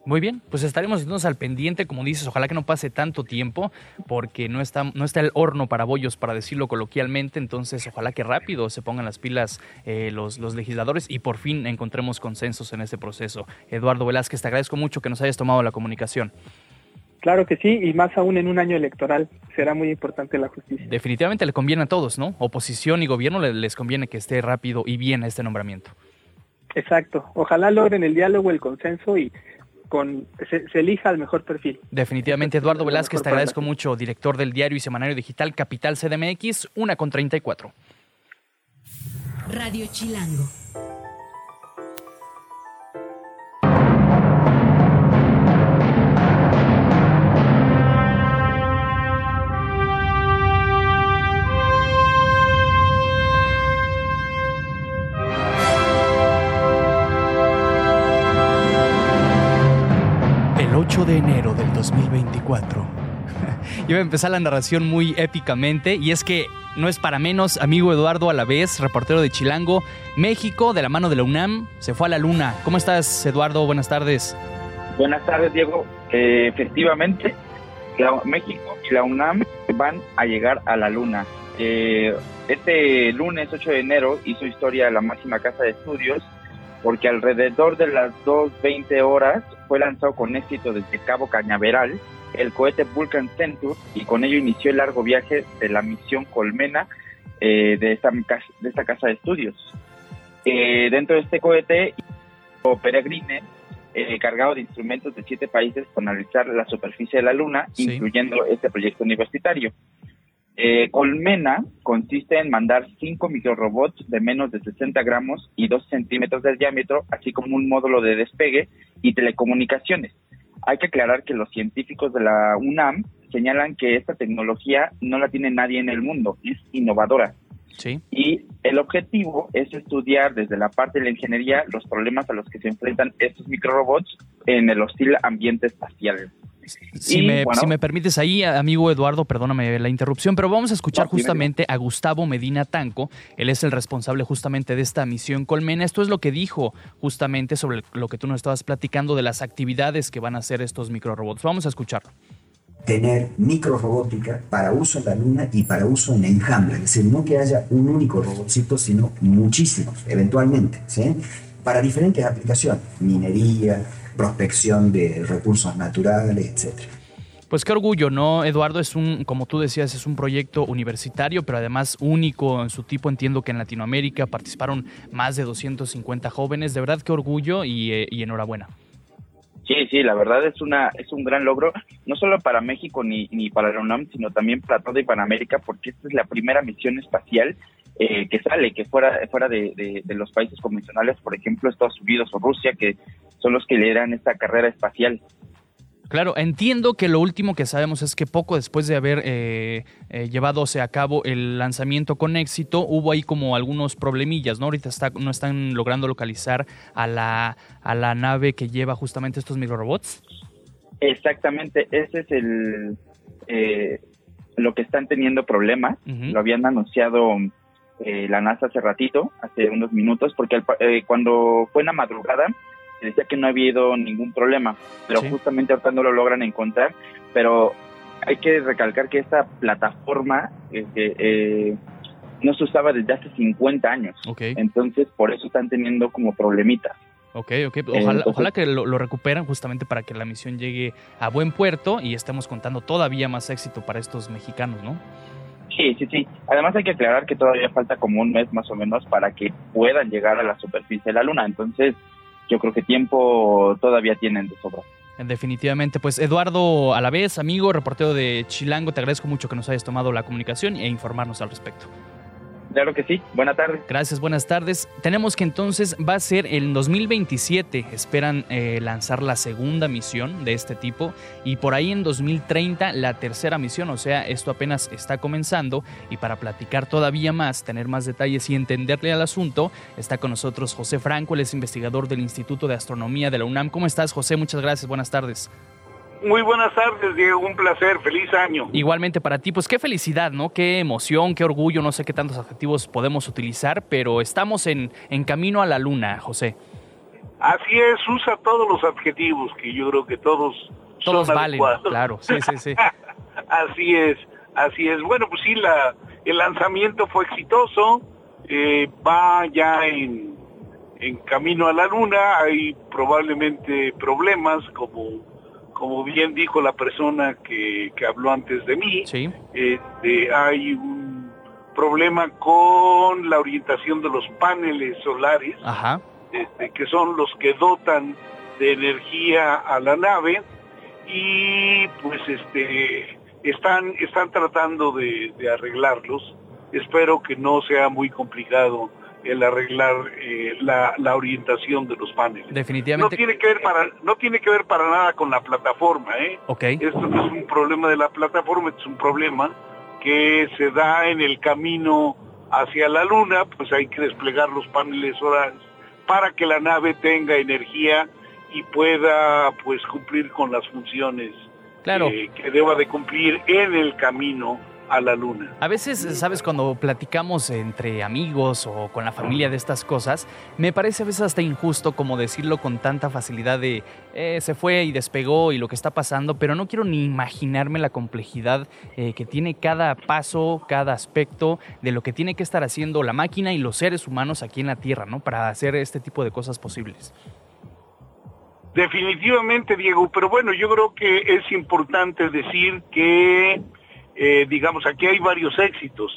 Muy bien, pues estaremos entonces al pendiente, como dices, ojalá que no pase tanto tiempo, porque no está, no está el horno para bollos, para decirlo coloquialmente, entonces ojalá que rápido se pongan las pilas eh, los, los legisladores y por fin encontremos consensos en este proceso. Eduardo Velázquez, te agradezco mucho que nos hayas tomado la comunicación. Claro que sí, y más aún en un año electoral será muy importante la justicia. Definitivamente le conviene a todos, ¿no? Oposición y gobierno les conviene que esté rápido y bien este nombramiento. Exacto. Ojalá logren el diálogo, el consenso y con se, elija el mejor perfil. Definitivamente, Eduardo Velázquez, te agradezco mucho, director del diario y semanario digital Capital CDMX, una con 34. Radio Chilango. De enero del 2024. [LAUGHS] Iba a empezar la narración muy épicamente y es que no es para menos, amigo Eduardo Alavés, reportero de Chilango, México, de la mano de la UNAM, se fue a la luna. ¿Cómo estás, Eduardo? Buenas tardes. Buenas tardes, Diego. Eh, efectivamente, México y la UNAM van a llegar a la luna. Eh, este lunes 8 de enero hizo historia la máxima casa de estudios porque alrededor de las 2.20 horas fue lanzado con éxito desde Cabo Cañaveral el cohete Vulcan Centaur y con ello inició el largo viaje de la misión Colmena eh, de, esta, de esta casa de estudios. Eh, dentro de este cohete, Peregrine, eh, cargado de instrumentos de siete países para analizar la superficie de la Luna, incluyendo este proyecto universitario. Eh, colmena consiste en mandar cinco microrobots de menos de 60 gramos y 2 centímetros de diámetro, así como un módulo de despegue y telecomunicaciones. Hay que aclarar que los científicos de la UNAM señalan que esta tecnología no la tiene nadie en el mundo, es innovadora. Sí. Y el objetivo es estudiar desde la parte de la ingeniería los problemas a los que se enfrentan estos microrobots en el hostil ambiente espacial. Si, me, si me permites ahí, amigo Eduardo, perdóname la interrupción, pero vamos a escuchar justamente a Gustavo Medina Tanco. Él es el responsable justamente de esta misión Colmena. Esto es lo que dijo justamente sobre lo que tú nos estabas platicando de las actividades que van a hacer estos microrobots. Vamos a escucharlo tener microrobótica para uso en la luna y para uso en enjambre, es decir, no que haya un único robotcito, sino muchísimos, eventualmente, ¿sí? para diferentes aplicaciones, minería, prospección de recursos naturales, etcétera. Pues qué orgullo, ¿no, Eduardo? Es un, como tú decías, es un proyecto universitario, pero además único en su tipo. Entiendo que en Latinoamérica participaron más de 250 jóvenes. De verdad, qué orgullo y, eh, enhorabuena. Sí, sí, la verdad es una es un gran logro, no solo para México ni, ni para la UNAM, sino también para toda Hispanoamérica, porque esta es la primera misión espacial eh, que sale, que fuera, fuera de, de, los países convencionales, por ejemplo Estados Unidos o Rusia, que son los que lideran esta carrera espacial. Claro, entiendo que lo último que sabemos es que poco después de haber eh, eh, llevadose a cabo el lanzamiento con éxito, hubo ahí como algunos problemillas, ¿no? Ahorita está, no están logrando localizar a la, a la nave que lleva justamente estos microrobots. Exactamente, ese es el eh, lo que están teniendo problemas. Lo habían anunciado eh, la NASA hace ratito, hace unos minutos, porque cuando fue en la madrugada decía que no ha habido ningún problema, pero justamente ahorita no lo logran encontrar, pero hay que recalcar que esta plataforma este, eh, no se usaba desde hace 50 años, entonces por eso están teniendo como problemitas. Ok, ok. Ojalá, ojalá que lo, lo, recuperen justamente para que la misión llegue a buen puerto y estemos contando todavía más éxito para estos mexicanos, ¿no? Sí, sí, sí. Además hay que aclarar que todavía falta como un mes más o menos para que puedan llegar a la superficie de la Luna. Entonces, yo creo que tiempo todavía tienen de sobra. Definitivamente, pues Eduardo Alavés, amigo, reportero de Chilango, te agradezco mucho que nos hayas tomado la comunicación e informarnos al respecto. Claro que sí. Buenas tardes. Gracias, buenas tardes. Tenemos que entonces va a ser el 2027. Esperan eh, lanzar la segunda misión de este tipo y por ahí en 2030 la tercera misión. O sea, esto apenas está comenzando y para platicar todavía más, tener más detalles y entenderle al asunto, está con nosotros José Franco, él es investigador del Instituto de Astronomía de la UNAM. ¿Cómo estás, José? Muchas gracias. Buenas tardes. Muy buenas tardes, Diego. Un placer. Feliz año. Igualmente para ti. Pues qué felicidad, ¿no? Qué emoción, qué orgullo. No sé qué tantos adjetivos podemos utilizar, pero estamos en, en camino a la luna, José. Así es. Usa todos los adjetivos que yo creo que todos. Todos valen, claro. Sí, sí, sí. [LAUGHS] así es. Así es. Bueno, pues sí, la, el lanzamiento fue exitoso. Eh, va ya en, en camino a la luna. Hay probablemente problemas como como bien dijo la persona que, habló antes de mí, este, hay un problema con la orientación de los paneles solares, este, que son los que dotan de energía a la nave y pues este están están tratando de arreglarlos. Espero que no sea muy complicado el arreglar eh, la, la, orientación de los paneles. Definitivamente. No tiene que ver para no tiene que ver para nada con la plataforma, ¿eh? Okay. Esto no es un problema de la plataforma, es un problema que se da en el camino hacia la luna, pues hay que desplegar los paneles solares para que la nave tenga energía y pueda pues cumplir con las funciones claro. que deba de cumplir en el camino a la luna. A veces, sabes, cuando platicamos entre amigos o con la familia de estas cosas, me parece a veces hasta injusto como decirlo con tanta facilidad de eh, se fue y despegó y lo que está pasando, pero no quiero ni imaginarme la complejidad eh, que tiene cada paso, cada aspecto de lo que tiene que estar haciendo la máquina y los seres humanos aquí en la Tierra, ¿no? Para hacer este tipo de cosas posibles. Definitivamente, Diego, pero bueno, yo creo que es importante decir que eh, digamos, aquí hay varios éxitos.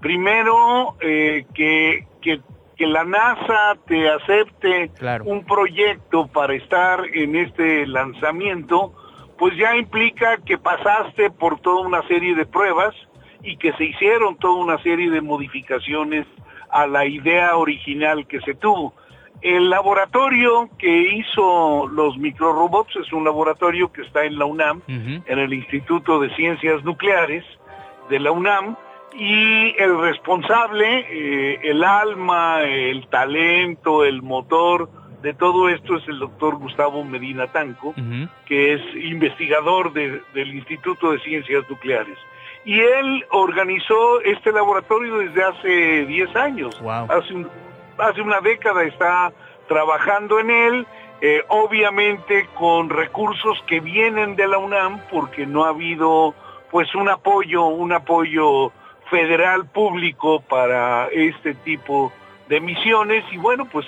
Primero, eh, que, que, la NASA te acepte un proyecto para estar en este lanzamiento, pues ya implica que pasaste por toda una serie de pruebas y que se hicieron toda una serie de modificaciones a la idea original que se tuvo. El laboratorio que hizo los microrobots es un laboratorio que está en la UNAM, en el Instituto de Ciencias Nucleares de la UNAM, y el responsable, eh, el alma, el talento, el motor de todo esto es el doctor Gustavo Medina Tanco, que es investigador del Instituto de Ciencias Nucleares. Y él organizó este laboratorio desde hace 10 años. Hace un, hace una década está trabajando en él, eh, obviamente con recursos que vienen de la UNAM, porque no ha habido pues un apoyo, un apoyo federal público para este tipo de misiones. Y bueno, pues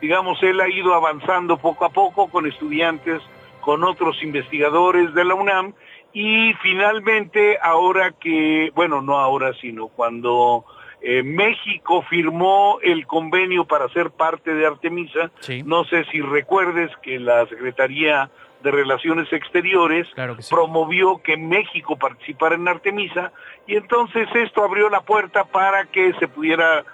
digamos, él ha ido avanzando poco a poco con estudiantes, con otros investigadores de la UNAM. Y finalmente ahora que, bueno, no ahora, sino cuando eh, México firmó el convenio para ser parte de Artemisa. No sé si recuerdes que la Secretaría de Relaciones Exteriores promovió que México participara en Artemisa y entonces esto abrió la puerta para que se pudiera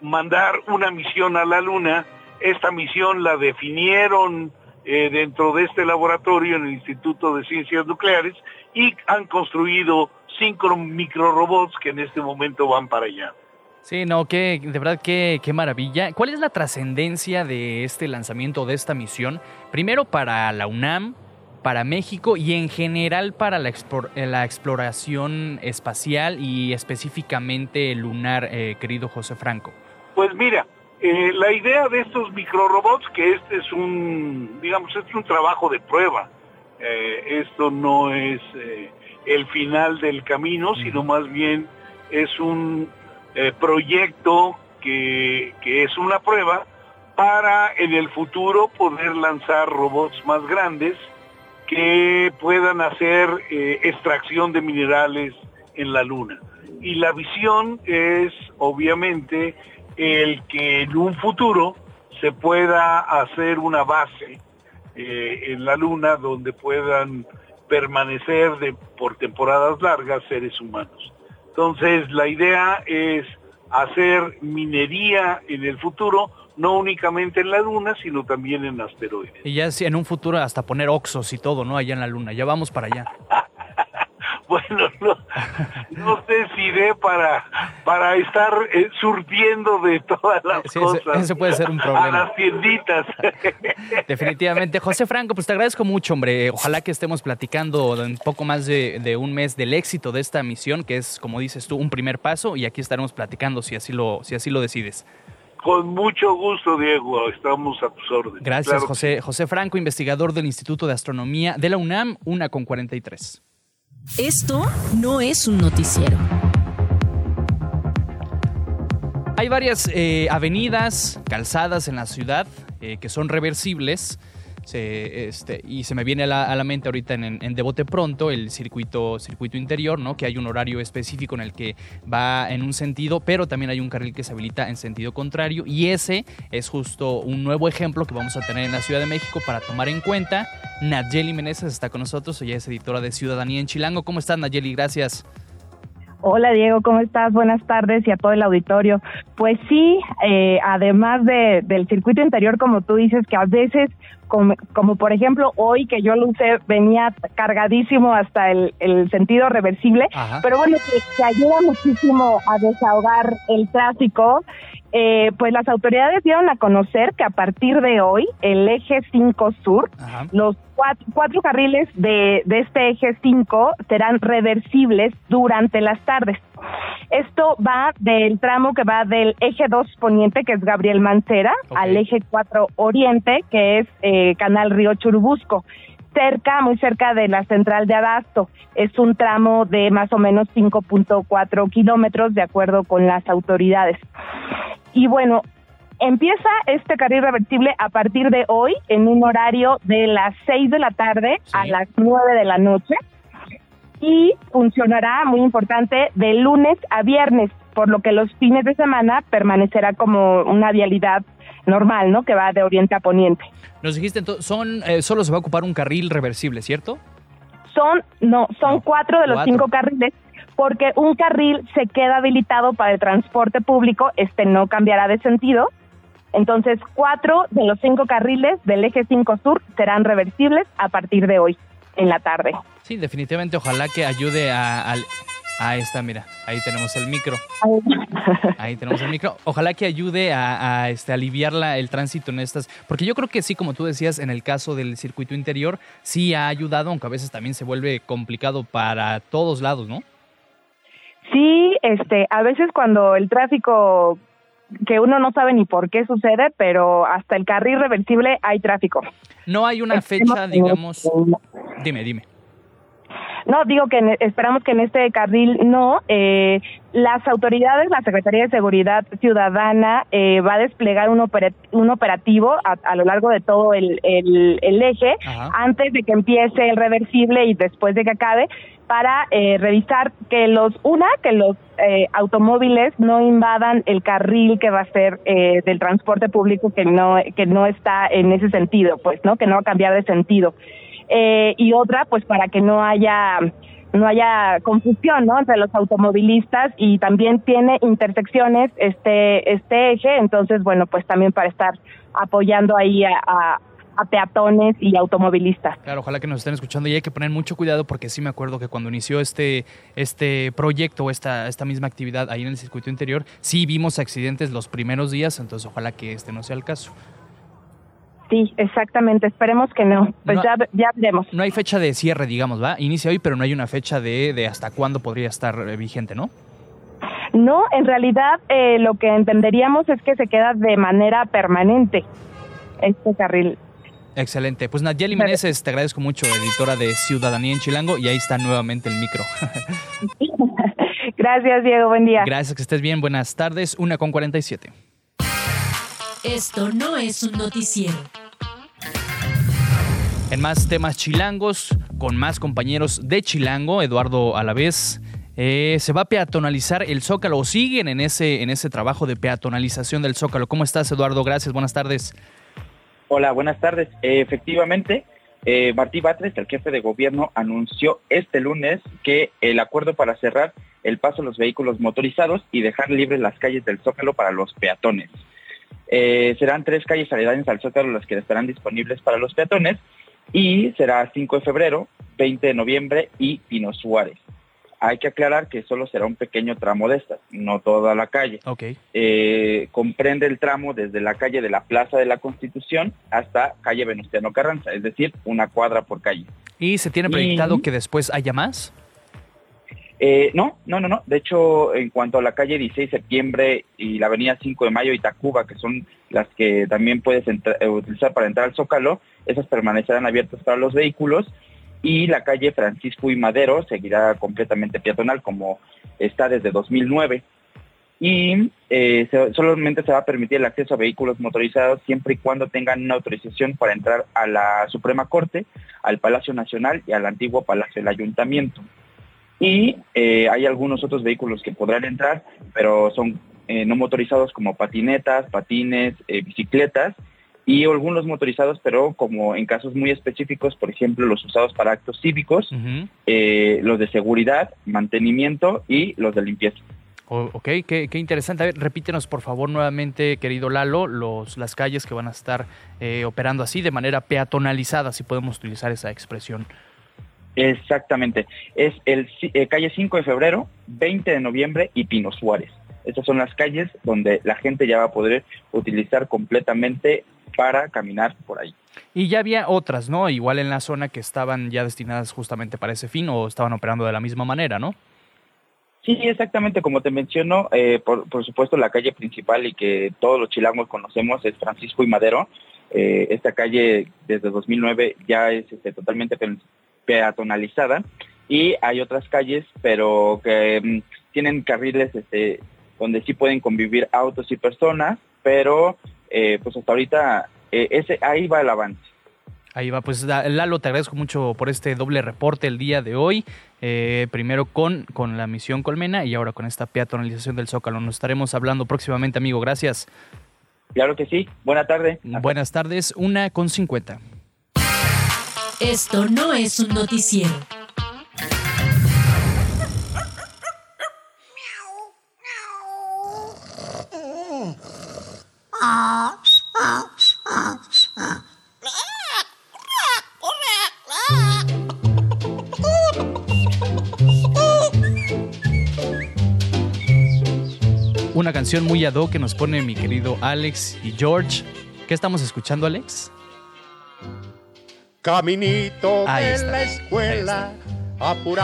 mandar una misión a la Luna. Esta misión la definieron eh, dentro de este laboratorio en el Instituto de Ciencias Nucleares y han construido cinco microrobots que en este momento van para allá. Sí, no, que de verdad qué, qué maravilla. ¿Cuál es la trascendencia de este lanzamiento, de esta misión? Primero para la UNAM, para México y en general para la, la exploración espacial y específicamente lunar, eh, querido José Franco. Pues mira, eh, la idea de estos microrobots, que este es un, digamos, este es un trabajo de prueba. Eh, esto no es el final del camino, sino más bien es un eh, proyecto que, es una prueba para en el futuro poder lanzar robots más grandes que puedan hacer eh, extracción de minerales en la Luna. Y la visión es obviamente el que en un futuro se pueda hacer una base eh, en la Luna donde puedan permanecer de, por temporadas largas seres humanos. Entonces, la idea es hacer minería en el futuro, no únicamente en la Luna, sino también en asteroides. Y ya en un futuro hasta poner oxos y todo, ¿no? Allá en la Luna. Ya vamos para allá. [LAUGHS] [LAUGHS] bueno, no, sé si de para, para estar eh, surtiendo de todas las cosas. Ese, puede ser un [LAUGHS] problema. A las tienditas. [LAUGHS] Definitivamente. José Franco, pues te agradezco mucho, hombre. Ojalá que estemos platicando en poco más de, un mes del éxito de esta misión, que es, como dices tú, un primer paso, y aquí estaremos platicando si así lo, si así lo decides. Con mucho gusto, Diego. Estamos a tus órdenes. Gracias, José. José Franco, investigador del Instituto de Astronomía de la UNAM, una con 43. Esto no es un noticiero. Hay varias eh, avenidas, calzadas en la ciudad eh, que son reversibles este, y se me viene a la, mente ahorita en, en, Pronto el circuito, circuito interior, ¿no? que hay un horario específico en el que va en un sentido, pero también hay un carril que se habilita en sentido contrario y ese es justo un nuevo ejemplo que vamos a tener en la Ciudad de México para tomar en cuenta. Nayeli Meneses está con nosotros, ella es editora de Ciudadanía en Chilango. ¿Cómo estás Nayeli? Gracias. Hola Diego, ¿cómo estás? Buenas tardes y a todo el auditorio. Pues sí, eh, además de, del circuito interior, como tú dices, que a veces, como, como por ejemplo hoy que yo lo usé, venía cargadísimo hasta el, el sentido reversible, pero bueno, que, que ayuda muchísimo a desahogar el tráfico eh, pues las autoridades dieron a conocer que a partir de hoy el eje 5 sur, los cuatro, carriles de, de, este eje 5 serán reversibles durante las tardes. Esto va del tramo que va del eje 2 poniente, que es Gabriel Mancera, al eje 4 oriente, que es eh, Canal Río Churubusco cerca, muy cerca de la central de Abasto. Es un tramo de más o menos 5.4 kilómetros, de acuerdo con las autoridades. Y bueno, empieza este carril reversible a partir de hoy en un horario de las 6 de la tarde a las 9 de la noche y funcionará, muy importante, de lunes a viernes, por lo que los fines de semana permanecerá como una vialidad normal, ¿no? Que va de oriente a poniente. Nos dijiste, entonces, son, eh, solo se va a ocupar un carril reversible, ¿cierto? Son, no, son cuatro de los cinco carriles porque un carril se queda habilitado para el transporte público, este no cambiará de sentido. Entonces, cuatro de los cinco carriles del eje 5 sur serán reversibles a partir de hoy, en la tarde. Sí, definitivamente, ojalá que ayude a, a esta, mira, ahí tenemos el micro. [LAUGHS] Ahí tenemos el micro. Ojalá que ayude a, este, aliviar el tránsito en estas, porque yo creo que sí, como tú decías, en el caso del circuito interior, sí ha ayudado, aunque a veces también se vuelve complicado para todos lados, ¿no? Sí, este, a veces cuando el tráfico que uno no sabe ni por qué sucede, pero hasta el carril reversible hay tráfico. No hay una fecha, digamos. Dime, dime. No, digo que esperamos que en este carril no. Eh, las autoridades, la Secretaría de Seguridad Ciudadana eh, va a desplegar un, un operativo a, lo largo de todo el, el, eje antes de que empiece el reversible y después de que acabe para eh, revisar que los, una, que los eh, automóviles no invadan el carril que va a ser eh, del transporte público que no, que no está en ese sentido, pues, ¿no? Que no va a cambiar de sentido. Eh, y otra pues para que no haya no haya confusión ¿no? entre los automovilistas y también tiene intersecciones este este eje entonces bueno pues también para estar apoyando ahí a, a peatones y automovilistas. Claro, ojalá que nos estén escuchando y hay que poner mucho cuidado porque sí me acuerdo que cuando inició este, este proyecto esta, esta misma actividad ahí en el circuito interior, sí vimos accidentes los primeros días, entonces ojalá que este no sea el caso. Sí, exactamente. Esperemos que no. Pues ya, ya veremos. No hay fecha de cierre, digamos, ¿va? Inicia hoy, pero no hay una fecha de, de hasta cuándo podría estar eh, vigente, ¿no? No, en realidad eh, lo que entenderíamos es que se queda de manera permanente este carril. Excelente. Pues Nayeli Meneses, te agradezco mucho, editora de Ciudadanía en Chilango, y ahí está nuevamente el micro. [LAUGHS] Gracias, Diego. Buen día. Gracias, que estés bien. Buenas tardes. Una con 47. Esto no es un noticiero. En más temas chilangos, con más compañeros de Chilango, Eduardo Alavés. Eh, se va a peatonalizar el Zócalo o siguen en ese, en ese trabajo de peatonalización del Zócalo. ¿Cómo estás, Eduardo? Gracias, buenas tardes. Hola, buenas tardes. Eh, efectivamente, eh, Martí Batres, el jefe de gobierno, anunció este lunes que el acuerdo para cerrar el paso a los vehículos motorizados y dejar libres las calles del Zócalo para los peatones. Eh, serán tres calles aledañas al Zócalo las que estarán disponibles para los peatones y será 5 de febrero, 20 de noviembre y Pino Suárez. Hay que aclarar que solo será un pequeño tramo de estas, no toda la calle. Eh, comprende el tramo desde la calle de la Plaza de la Constitución hasta calle Venustiano Carranza, es decir, una cuadra por calle. ¿Y se tiene proyectado que después haya más? Eh, no, no, no, no. De hecho, en cuanto a la calle 16 de septiembre y la avenida 5 de mayo y Tacuba, que son las que también puedes eh, utilizar para entrar al Zócalo, esas permanecerán abiertas para los vehículos y la calle Francisco y Madero seguirá completamente peatonal como está desde 2009 y eh, solamente se va a permitir el acceso a vehículos motorizados siempre y cuando tengan una autorización para entrar a la Suprema Corte, al Palacio Nacional y al antiguo Palacio del Ayuntamiento. Y eh, hay algunos otros vehículos que podrán entrar, pero son eh, no motorizados como patinetas, patines, bicicletas y algunos motorizados, pero como en casos muy específicos, por ejemplo, los usados para actos cívicos, eh, los de seguridad, mantenimiento y los de limpieza. ok, qué, interesante. A ver, repítenos por favor nuevamente, querido Lalo, los, las calles que van a estar eh, operando así de manera peatonalizada, si podemos utilizar esa expresión. Exactamente. Es el eh, calle 5 de febrero, 20 de noviembre y Pino Suárez. Estas son las calles donde la gente ya va a poder utilizar completamente para caminar por ahí. Y ya había otras, ¿no? Igual en la zona que estaban ya destinadas justamente para ese fin o estaban operando de la misma manera, ¿no? Sí, exactamente, como te menciono, eh, por, supuesto la calle principal y que todos los chilangos conocemos es Francisco y Madero. Eh, esta calle desde 2009 ya es este, totalmente peatonalizada y hay otras calles, pero que mm, tienen carriles este, donde sí pueden convivir autos y personas, pero eh, pues hasta ahorita eh, ese ahí va el avance. Ahí va, pues Lalo, te agradezco mucho por este doble reporte el día de hoy. Eh, primero con, con la misión Colmena y ahora con esta peatonalización del Zócalo. Nos estaremos hablando próximamente, amigo. Gracias. Claro que sí. Buena tarde. Buenas tardes, una con cincuenta. Esto no es un noticiero. Una canción muy ad que nos pone mi querido Alex y George. ¿Qué estamos escuchando, Alex? Caminito de la escuela.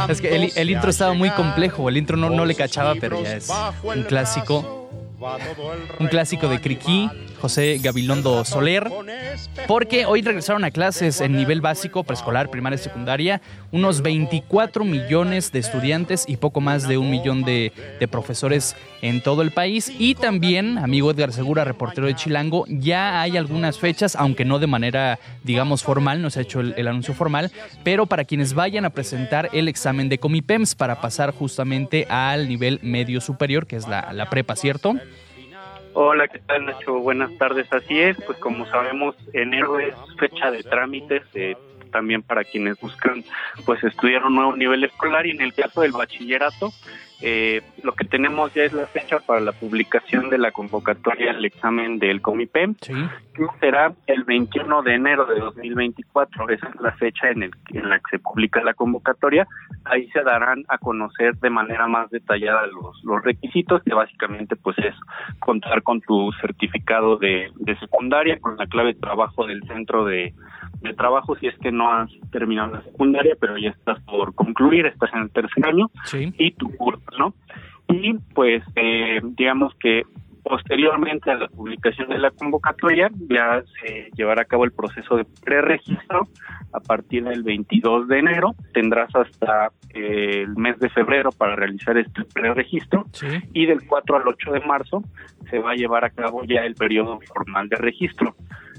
Es que el, intro estaba muy complejo, el intro no, no le cachaba, pero ya es un clásico. Un clásico de Criqui, José Gabilondo Soler, porque hoy regresaron a clases en nivel básico, preescolar, primaria y secundaria, unos 24 millones de estudiantes y poco más de un millón de, profesores en todo el país. Y también, amigo Edgar Segura, reportero de Chilango, ya hay algunas fechas, aunque no de manera, digamos, formal, no se ha hecho el, anuncio formal, pero para quienes vayan a presentar el examen de Comipems para pasar justamente al nivel medio superior, que es la, la prepa, ¿cierto? Hola, ¿qué tal Nacho? Buenas tardes. Así es, pues como sabemos, enero es fecha de trámites, también para quienes buscan pues estudiar un nuevo nivel escolar y en el caso del bachillerato eh, lo que tenemos ya es la fecha para la publicación de la convocatoria al examen del COMIPEM, que será el 21 de enero de 2024. Esa es la fecha en, el, en la que se publica la convocatoria. Ahí se darán a conocer de manera más detallada los, los requisitos, que básicamente pues es contar con tu certificado de, de secundaria, con la clave de trabajo del centro de, de trabajo si es que no has terminado la secundaria, pero ya estás por concluir, estás en el tercer año, y tu curso, ¿no? Y pues eh, digamos que posteriormente a la publicación de la convocatoria ya se llevará a cabo el proceso de preregistro a partir del 22 de enero. Tendrás hasta eh, el mes de febrero para realizar este preregistro y del 4 al 8 de marzo se va a llevar a cabo ya el periodo formal de registro.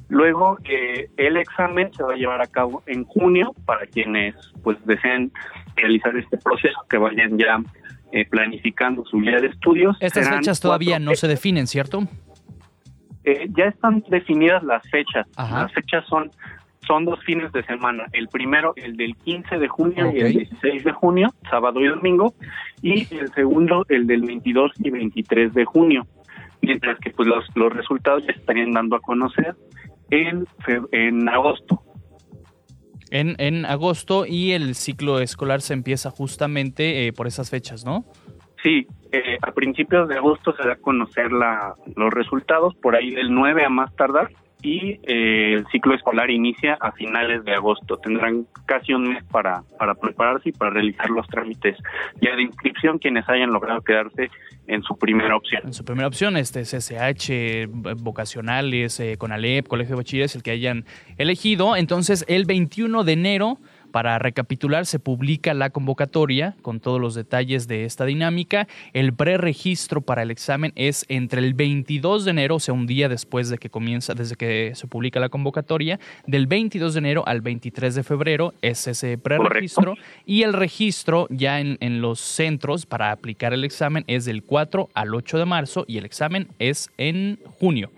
Luego, eh, el examen se va a llevar a cabo en junio para quienes pues deseen realizar este proceso, que vayan ya eh, planificando su guía de estudios. Estas fechas todavía no se definen, ¿cierto? eh, ya están definidas las fechas. Las fechas son son dos fines de semana. El primero, el del 15 de junio y el Ok. 16 de junio, sábado y domingo, y el segundo, el del 22 y 23 de junio. Mientras que pues los, los resultados se estarían dando a conocer en, en agosto. En, en agosto y el ciclo escolar se empieza justamente eh, por esas fechas, ¿no? Sí, eh, a principios de agosto se da a conocer la, los resultados, por ahí del 9 a más tardar, y eh, el ciclo escolar inicia a finales de agosto. Tendrán casi un mes para, para prepararse y para realizar los trámites ya de inscripción quienes hayan logrado quedarse en su primera opción. En su primera opción, este CSH, eh, vocacionales, eh, CONALEP, Colegio de Bachilleres, el que hayan elegido. Entonces, el 21 de enero, para recapitular, se publica la convocatoria con todos los detalles de esta dinámica. El preregistro para el examen es entre el 22 de enero, o sea, un día después de que comienza, desde que se publica la convocatoria, del 22 de enero al 23 de febrero es ese preregistro. Y el registro ya en, en los centros para aplicar el examen es del 4 al 8 de marzo y el examen es en junio.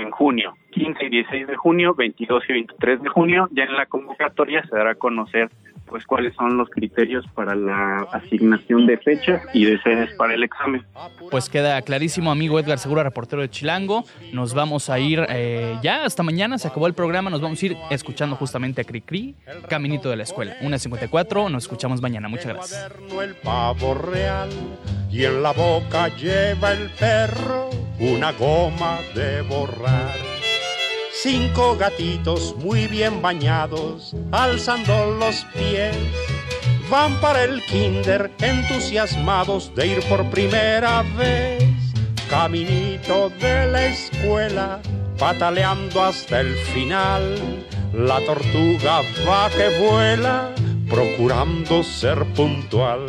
En junio, 15 y 16 de junio, 22 y 23 de junio, ya en la convocatoria se dará a conocer pues cuáles son los criterios para la asignación de fechas y de sedes para el examen. Pues queda clarísimo, amigo Edgar Segura, reportero de Chilango. Nos vamos a ir eh, ya hasta mañana, se acabó el programa, nos vamos a ir escuchando justamente a Cricri, Caminito de la Escuela. 1.54, nos escuchamos mañana. Muchas gracias. el pavo real y en la boca lleva el perro una goma de borrar. Cinco gatitos muy bien bañados, alzando los pies, van para el kinder entusiasmados de ir por primera vez. Caminito de la escuela, pataleando hasta el final. La tortuga va que vuela, procurando ser puntual.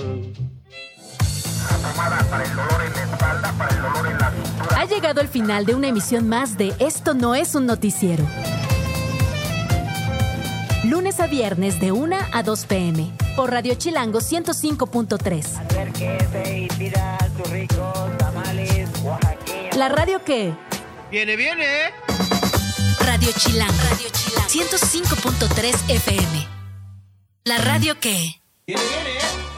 Ha llegado el final de una emisión más de Esto no es un noticiero. Lunes a viernes de 1 a 2 pm por Radio Chilango 105.3. La radio que Viene, viene. Radio Chilango. Radio Chilango 105.3 FM. La radio que Viene, viene.